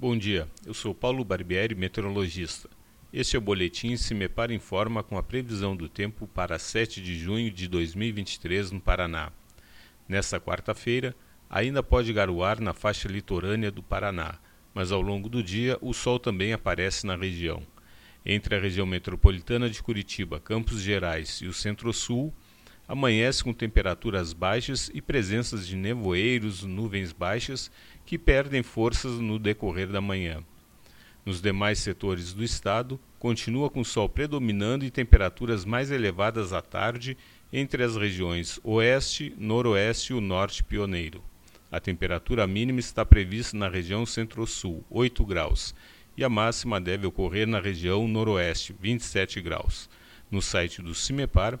Bom dia, eu sou Paulo Barbieri, meteorologista. Este é o boletim Se Me Para Informa com a previsão do tempo para 7 de junho de 2023 no Paraná. Nesta quarta-feira, ainda pode garoar na faixa litorânea do Paraná, mas ao longo do dia o sol também aparece na região. Entre a região metropolitana de Curitiba, Campos Gerais e o Centro-Sul, amanhece com temperaturas baixas e presenças de nevoeiros, nuvens baixas que perdem forças no decorrer da manhã. Nos demais setores do estado, continua com sol predominando e temperaturas mais elevadas à tarde entre as regiões Oeste, Noroeste e o Norte Pioneiro. A temperatura mínima está prevista na região Centro-Sul, 8 graus, e a máxima deve ocorrer na região Noroeste, 27 graus. No site do CIMEPAR,